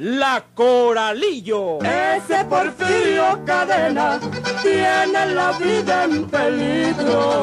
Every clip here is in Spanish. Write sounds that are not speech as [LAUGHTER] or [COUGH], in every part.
La Coralillo. Ese Porfirio Cadena tiene la vida en peligro.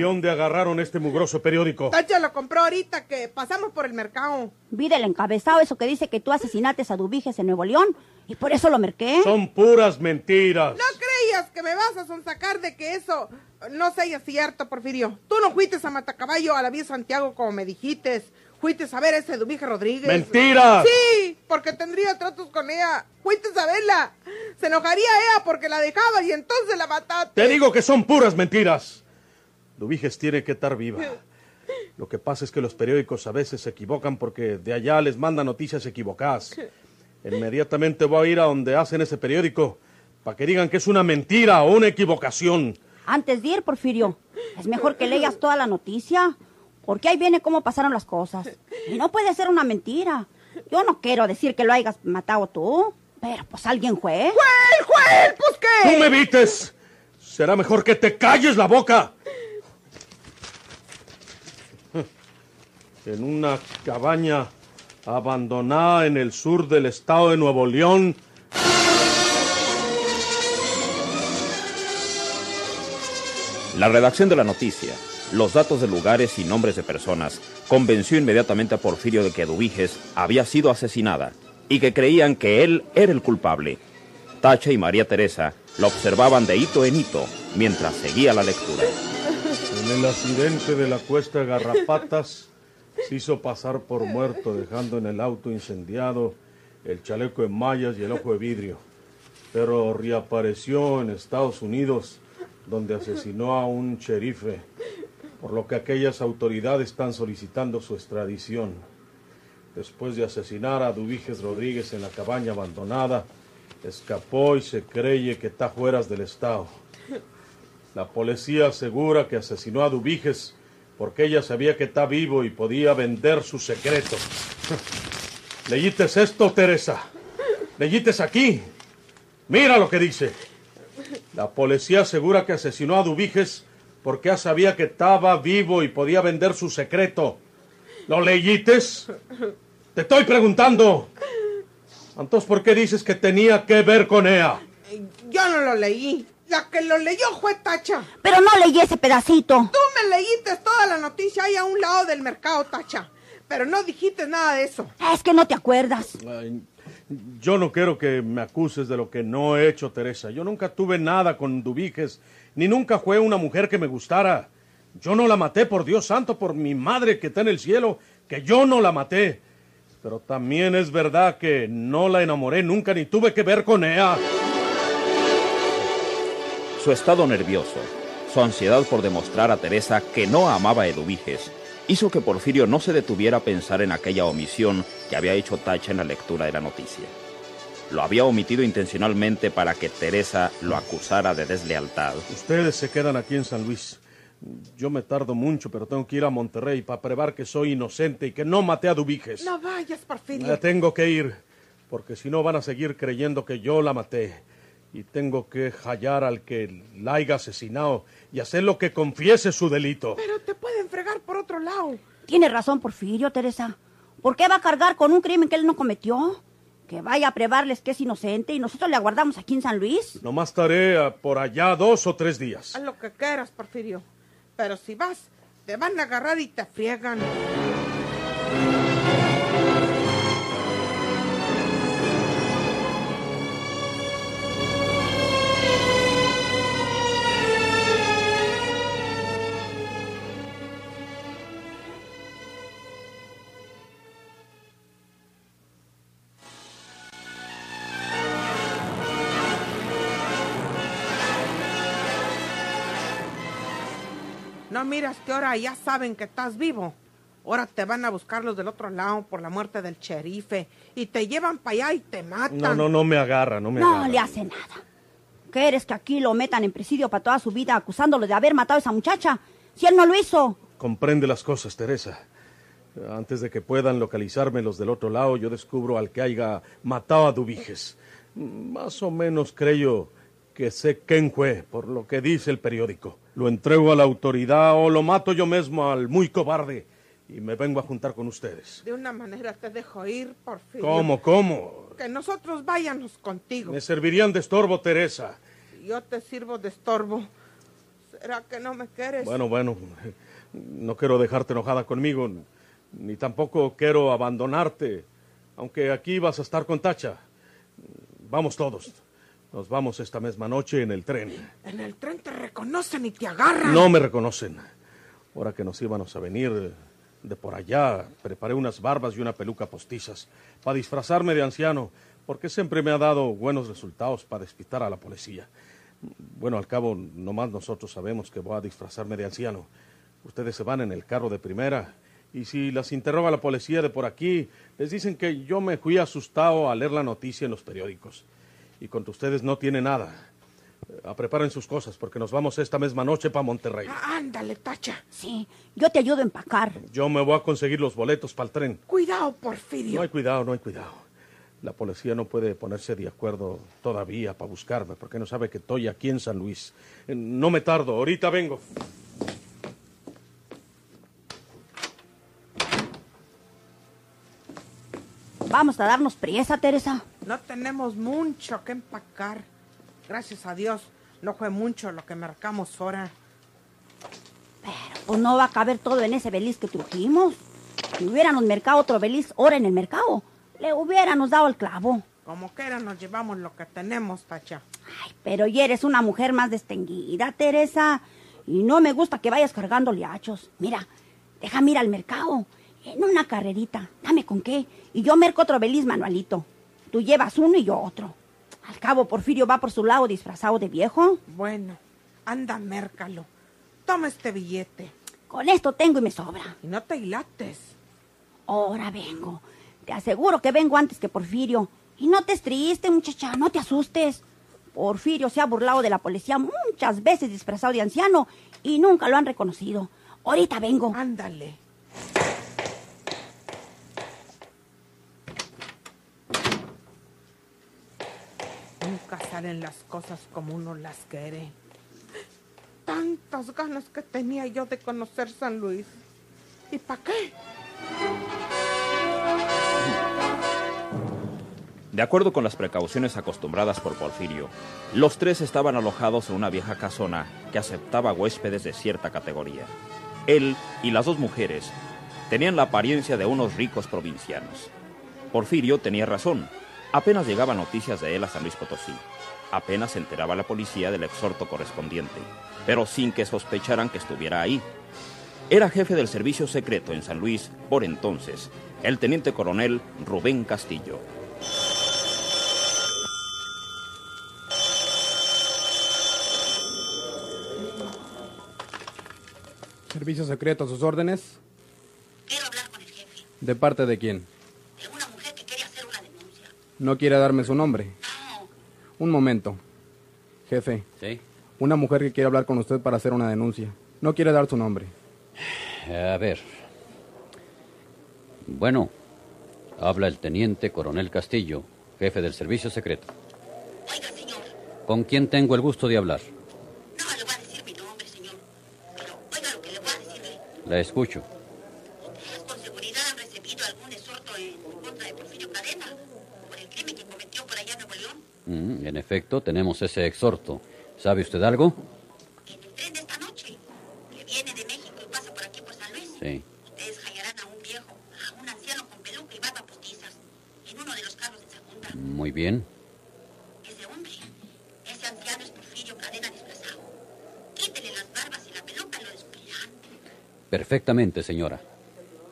¿Y dónde agarraron este mugroso periódico? Tacha lo compró ahorita que pasamos por el mercado. Vi del encabezado eso que dice que tú asesinates a Dubiges en Nuevo León y por eso lo merqué. Son puras mentiras. No creías que me vas a sonsacar de que eso no sea cierto, Porfirio. Tú no fuiste a Matacaballo a la vía Santiago como me dijiste. Fuiste a ver a ese Dubige Rodríguez. ¡Mentira! Sí, porque tendría tratos con ella. Fuiste a verla. Se enojaría ella porque la dejaba y entonces la mataste. Te digo que son puras mentiras. Dubiges tiene que estar viva. Lo que pasa es que los periódicos a veces se equivocan porque de allá les mandan noticias equivocadas. Inmediatamente voy a ir a donde hacen ese periódico para que digan que es una mentira o una equivocación. Antes de ir, Porfirio, es mejor que leas toda la noticia, porque ahí viene cómo pasaron las cosas. Y no puede ser una mentira. Yo no quiero decir que lo hayas matado tú, pero pues alguien fue. ¡Juel, Juel! ¿Pues qué? ¡Tú me vites! Será mejor que te calles la boca. En una cabaña abandonada en el sur del estado de Nuevo León, La redacción de la noticia, los datos de lugares y nombres de personas, convenció inmediatamente a Porfirio de que Dubiges había sido asesinada y que creían que él era el culpable. Tacha y María Teresa lo observaban de hito en hito mientras seguía la lectura. en el accidente de la cuesta de Garrapatas, se hizo pasar por muerto dejando en el auto incendiado el chaleco de mallas y el ojo de vidrio. Pero reapareció en Estados Unidos donde asesinó a un sherife, por lo que aquellas autoridades están solicitando su extradición. Después de asesinar a Dubiges Rodríguez en la cabaña abandonada, escapó y se cree que está fuera del estado. La policía asegura que asesinó a Dubiges porque ella sabía que está vivo y podía vender su secreto. [LAUGHS] ¿Leyites esto, Teresa? ¿Leyites aquí? Mira lo que dice. La policía asegura que asesinó a Dubiges porque ella sabía que estaba vivo y podía vender su secreto. ¿Lo leyites? Te estoy preguntando. Entonces, ¿por qué dices que tenía que ver con ella? Yo no lo leí. La que lo leyó fue Tacha. Pero no leí ese pedacito. Tú me leíste la noticia ahí a un lado del mercado, Tacha. Pero no dijiste nada de eso. Es que no te acuerdas. Ay, yo no quiero que me acuses de lo que no he hecho, Teresa. Yo nunca tuve nada con Dubiges, ni nunca fue una mujer que me gustara. Yo no la maté, por Dios santo, por mi madre que está en el cielo, que yo no la maté. Pero también es verdad que no la enamoré nunca, ni tuve que ver con ella. Su estado nervioso, su ansiedad por demostrar a Teresa que no amaba a Eduviges, hizo que Porfirio no se detuviera a pensar en aquella omisión que había hecho Tacha en la lectura de la noticia. Lo había omitido intencionalmente para que Teresa lo acusara de deslealtad. Ustedes se quedan aquí en San Luis. Yo me tardo mucho, pero tengo que ir a Monterrey para probar que soy inocente y que no maté a Dubiges. No vayas, Porfirio. Me tengo que ir, porque si no van a seguir creyendo que yo la maté. Y tengo que hallar al que la haya asesinado y hacerlo que confiese su delito. Pero te pueden fregar por otro lado. Tiene razón, Porfirio, Teresa. ¿Por qué va a cargar con un crimen que él no cometió? Que vaya a probarles que es inocente y nosotros le aguardamos aquí en San Luis. Nomás estaré ah, por allá dos o tres días. Haz lo que quieras, Porfirio. Pero si vas, te van a agarrar y te friegan. No miras que ahora ya saben que estás vivo. Ahora te van a buscar los del otro lado por la muerte del sherife y te llevan para allá y te matan. No, no, no me agarra, no me No agarra. le hace nada. ¿Quieres que aquí lo metan en presidio para toda su vida acusándolo de haber matado a esa muchacha? Si él no lo hizo. Comprende las cosas, Teresa. Antes de que puedan localizarme los del otro lado, yo descubro al que haya matado a Dubiges. Más o menos creo que sé quién fue, por lo que dice el periódico. Lo entrego a la autoridad o lo mato yo mismo al muy cobarde y me vengo a juntar con ustedes. De una manera te dejo ir, Porfirio. ¿Cómo, cómo? Que nosotros vayamos contigo. Me servirían de estorbo, Teresa. Yo te sirvo de estorbo. ¿Será que no me quieres? Bueno, bueno, [LAUGHS] no quiero dejarte enojada conmigo, ni tampoco quiero abandonarte, aunque aquí vas a estar con Tacha. Vamos todos. Nos vamos esta misma noche en el tren. En el tren te reconocen y te agarran. No me reconocen. Ahora que nos íbamos a venir de por allá, preparé unas barbas y una peluca postizas para disfrazarme de anciano, porque siempre me ha dado buenos resultados para despistar a la policía. Bueno, al cabo, nomás nosotros sabemos que voy a disfrazarme de anciano. Ustedes se van en el carro de primera. Y si las interroga la policía de por aquí, les dicen que yo me fui asustado al leer la noticia en los periódicos. Y contra ustedes no tiene nada. A preparen sus cosas porque nos vamos esta misma noche para Monterrey. Ah, ándale, Tacha. Sí, yo te ayudo a empacar. Yo me voy a conseguir los boletos para el tren. Cuidado, No Porfirio. hay cuidado, no hay cuidado. La policía no puede ponerse de acuerdo todavía para buscarme porque no sabe que estoy aquí en San Luis. Eh, No me tardo, ahorita vengo. Vamos a darnos priesa, Teresa. No tenemos mucho que empacar. Gracias a Dios, no fue mucho lo que marcamos ahora. Pero pues no va a caber todo en ese beliz que trujimos. Si hubiéramos mercado otro beliz ahora en el mercado, le hubiéramos dado el clavo. Como quiera nos llevamos lo que tenemos, Tacha. Ay, pero ya eres una mujer más distinguida, Teresa. Y no me gusta que vayas cargando liachos. Mira, déjame ir al mercado. En una carrerita. Dame con qué. Y yo merco otro beliz manualito. Tú llevas uno y yo otro. Al cabo, Porfirio va por su lado disfrazado de viejo. Bueno, anda, mércalo. Toma este billete Con esto tengo y me sobra. y no te hilates. Ahora vengo. Te aseguro que vengo antes que Porfirio. Y no te triste, muchacha, no te asustes. Porfirio se ha burlado de la policía muchas veces disfrazado de anciano y nunca lo han reconocido. Ahorita vengo. Ándale. Salen las cosas como uno las quiere. Tantas ganas que tenía yo de conocer San Luis. ¿Y para qué? De acuerdo con las precauciones acostumbradas por Porfirio, los tres estaban alojados en una vieja casona que aceptaba huéspedes de cierta categoría. Él y las dos mujeres tenían la apariencia de unos ricos provincianos. Porfirio tenía razón. Apenas llegaban noticias de él a San Luis Potosí. Apenas se enteraba la policía del exhorto correspondiente, pero sin que sospecharan que estuviera ahí. Era jefe del servicio secreto en San Luis por entonces, el teniente coronel Rubén Castillo. Servicio secreto, sus órdenes. Quiero hablar con el jefe ¿De parte de quién? de una mujer que quiere hacer una denuncia. No quiere darme su nombre. No, Un momento. Jefe, Sí. una mujer que quiere hablar con usted para hacer una denuncia. No quiere dar su nombre. A ver. Bueno, habla el teniente coronel Castillo, jefe del servicio secreto. oiga, señor, ¿Con quién tengo el gusto de hablar? no le voy a decir mi nombre, señor. Pero oiga lo que le voy a decirle. La escucho. ¿Ustedes con seguridad han recibido algún exhorto en contra de Porfirio Cadena por el crimen que cometió por allá en Nuevo León? Mm, en efecto, tenemos ese exhorto. ¿Sabe usted algo? El tren de esta noche, que viene de México y pasa por aquí por San Luis. Sí. Ustedes hallarán a un viejo, a un anciano con peluca y barba postizas, en uno de los carros de segunda. Muy bien. Ese hombre, ese anciano es Porfirio Cadena disfrazado. Quítele las barbas y la peluca y lo descubrirán. Perfectamente, señora.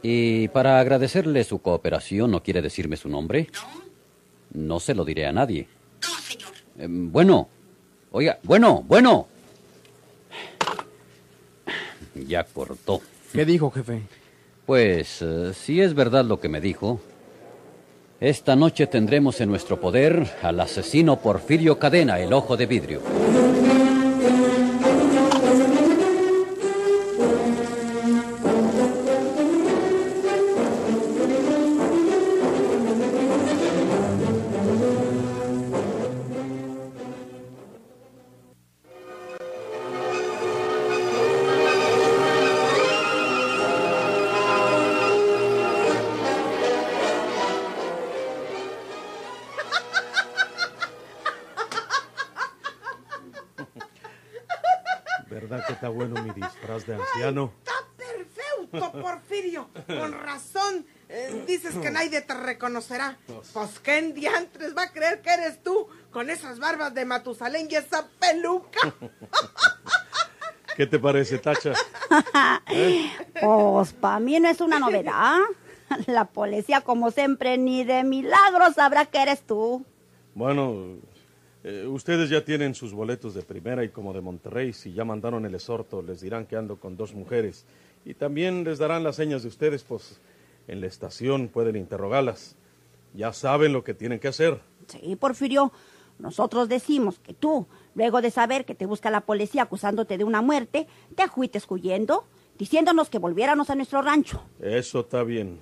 Y para agradecerle su cooperación, ¿no quiere decirme su nombre? ¿No? No se lo diré a nadie. Eh, bueno. Oiga, bueno, bueno. Ya cortó. ¿Qué dijo, jefe? Pues, eh, si es verdad lo que me dijo, esta noche tendremos en nuestro poder al asesino Porfirio Cadena, el ojo de vidrio. ¿Verdad que está bueno mi disfraz de anciano? Está perfecto, Porfirio. Con razón. eh, dices que nadie te reconocerá. Pues qué en diantres va a creer que eres tú con esas barbas de Matusalén y esa peluca. [LAUGHS] ¿Qué te parece, Tacha? [LAUGHS] Pues para mí no es una novedad. La policía, como siempre, ni de milagro sabrá que eres tú. Bueno, eh, ustedes ya tienen sus boletos de primera y como de Monterrey, si ya mandaron el exhorto, les dirán que ando con dos mujeres. Y también les darán las señas de ustedes, pues en la estación pueden interrogarlas. Ya saben lo que tienen que hacer. Sí, Porfirio, nosotros decimos que tú, luego de saber que te busca la policía acusándote de una muerte, te ajuites huyendo, diciéndonos que volviéramos a nuestro rancho. Eso está bien.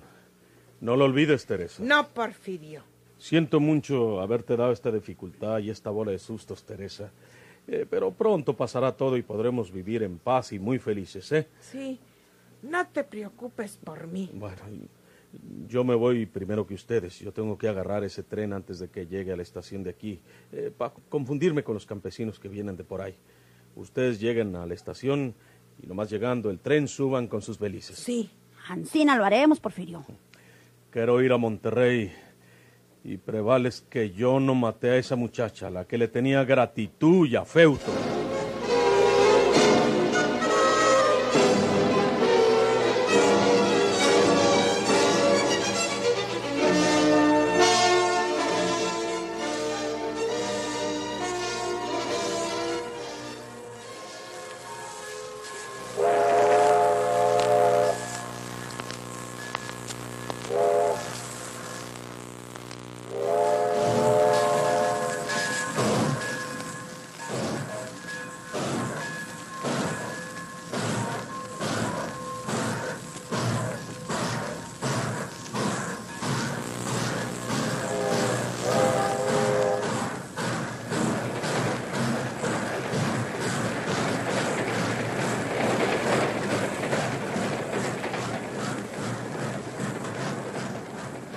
No lo olvides, Teresa. No, Porfirio. Siento mucho haberte dado esta dificultad y esta bola de sustos, Teresa. Eh, pero pronto pasará todo y podremos vivir en paz y muy felices, ¿eh? Sí. No te preocupes por mí. Bueno, yo me voy primero que ustedes. Yo tengo que agarrar ese tren antes de que llegue a la estación de aquí, para confundirme con los campesinos que vienen de por ahí. Ustedes lleguen a la estación y nomás llegando el tren suban con sus belices. Sí. Ancina lo haremos, Porfirio. Quiero ir a Monterrey y prevales que yo no maté a esa muchacha, la que le tenía gratitud y afeuto.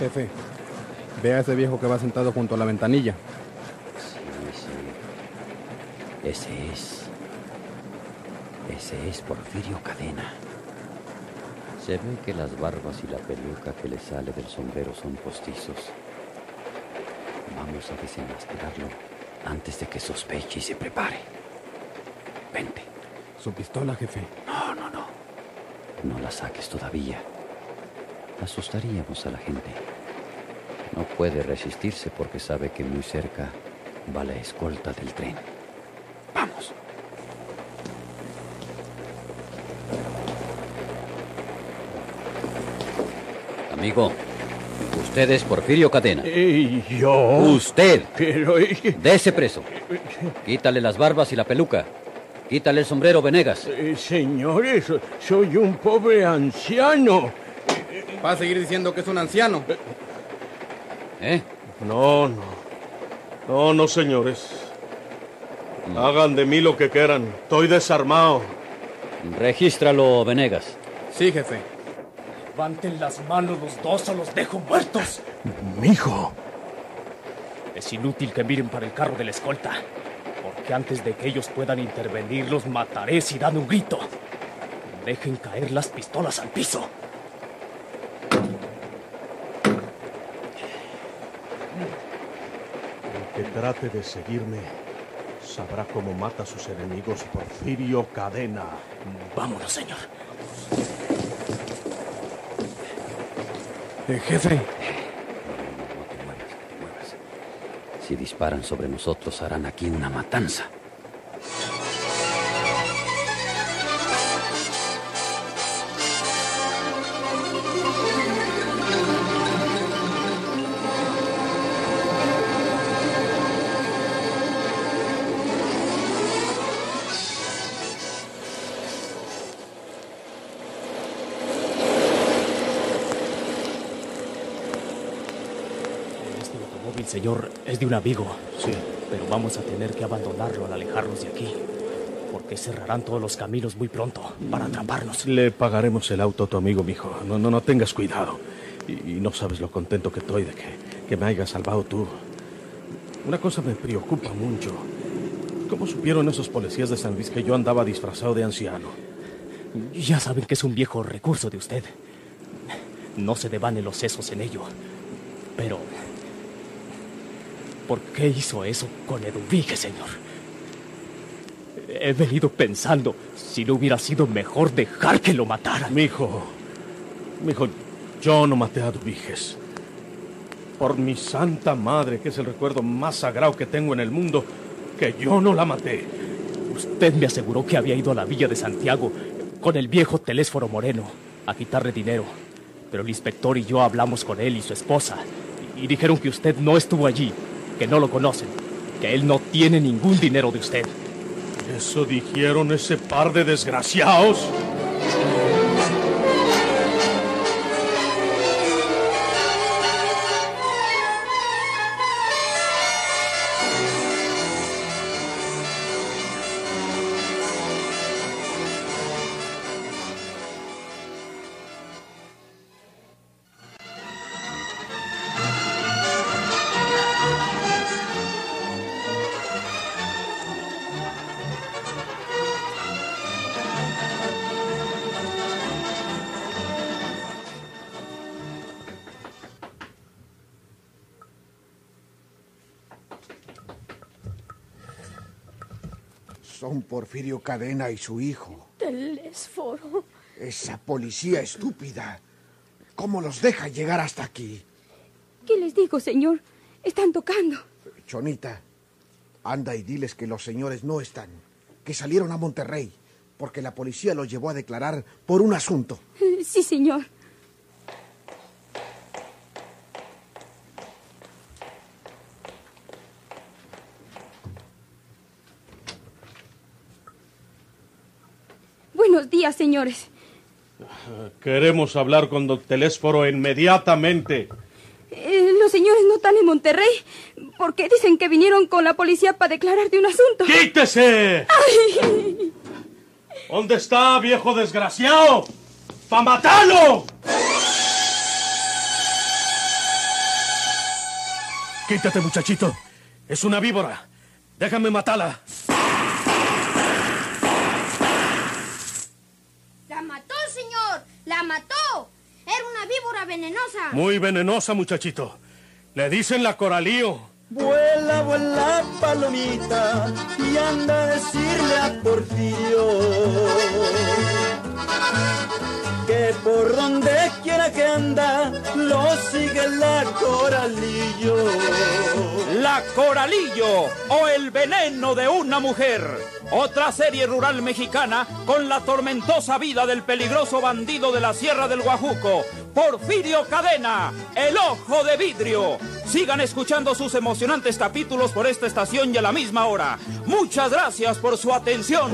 Jefe, ve a ese viejo que va sentado junto a la ventanilla. Sí, sí. Ese es. Ese es Porfirio Cadena. Se ve que las barbas y la peluca que le sale del sombrero son postizos. Vamos a desenmascararlo antes de que sospeche y se prepare. Vente. Su pistola, jefe. No, no, no. No la saques todavía. Asustaríamos a la gente. No puede resistirse porque sabe que muy cerca va la escolta del tren. Vamos. Amigo, usted es Porfirio Cadena. ¿Y yo? Usted. Pero... Dese preso. Quítale las barbas y la peluca. Quítale el sombrero, Venegas. Eh, señores, soy un pobre anciano. Va a seguir diciendo que es un anciano. ¿Eh? No, no. No, no, señores. Hagan de mí lo que quieran. Estoy desarmado. Regístralo, Venegas. Sí, jefe. Levanten las manos los dos o los dejo muertos. Mijo. Es inútil que miren para el carro de la escolta, porque antes de que ellos puedan intervenir los mataré si dan un grito. Dejen caer las pistolas al piso. El que trate de seguirme sabrá cómo mata a sus enemigos Porfirio Cadena. Vámonos, señor. Eh, jefe. No te muevas, no te muevas. Si disparan sobre nosotros, harán aquí una matanza. Señor, es de un amigo. Sí. Pero vamos a tener que abandonarlo al alejarnos de aquí. Porque cerrarán todos los caminos muy pronto para atraparnos. Le pagaremos el auto a tu amigo, mijo. No, no, no tengas cuidado. Y, y no sabes lo contento que estoy de que, que me hayas salvado tú. Una cosa me preocupa mucho. ¿Cómo supieron esos policías de San Luis que yo andaba disfrazado de anciano? Ya saben que es un viejo recurso de usted. No se devane los sesos en ello. Pero... ¿Por qué hizo eso con Eduvigue, señor? He venido pensando si no hubiera sido mejor dejar que lo mataran. Mijo, mijo, yo no maté a Eduviges. Por mi santa madre, que es el recuerdo más sagrado que tengo en el mundo, que yo no la maté. Usted me aseguró que había ido a la villa de Santiago con el viejo Telésforo Moreno a quitarle dinero. Pero el inspector y yo hablamos con él y su esposa y dijeron que usted no estuvo allí, que no lo conocen, que él no tiene ningún dinero de usted. ¿Eso dijeron ese par de desgraciados? Son Porfirio Cadena y su hijo. Telésforo. Esa policía estúpida. ¿Cómo los deja llegar hasta aquí? ¿Qué les digo, señor? Están tocando. Chonita, anda y diles que los señores no están, que salieron a Monterrey, porque la policía los llevó a declarar por un asunto. Sí, señor. Buenos días, señores. Queremos hablar con don Telésforo inmediatamente. Eh, los señores no están en Monterrey porque dicen que vinieron con la policía para declarar de un asunto. ¡Quítese! ¡Ay! ¿Dónde está, viejo desgraciado? ¡Pa' matarlo! Quítate, muchachito. Es una víbora. Déjame matarla. ¡La mató, señor! ¡La mató! Era una víbora venenosa. Muy venenosa, muchachito. Le dicen la coralío. Vuela, vuela, palomita, y anda a decirle a Porfirio que por donde quiera que anda, lo sigue la coralillo. La Coralillo o el veneno de una mujer. Otra serie rural mexicana con la tormentosa vida del peligroso bandido de la Sierra del Guajuco, Porfirio Cadena, el ojo de vidrio. Sigan escuchando sus emocionantes capítulos por esta estación y a la misma hora. Muchas gracias por su atención.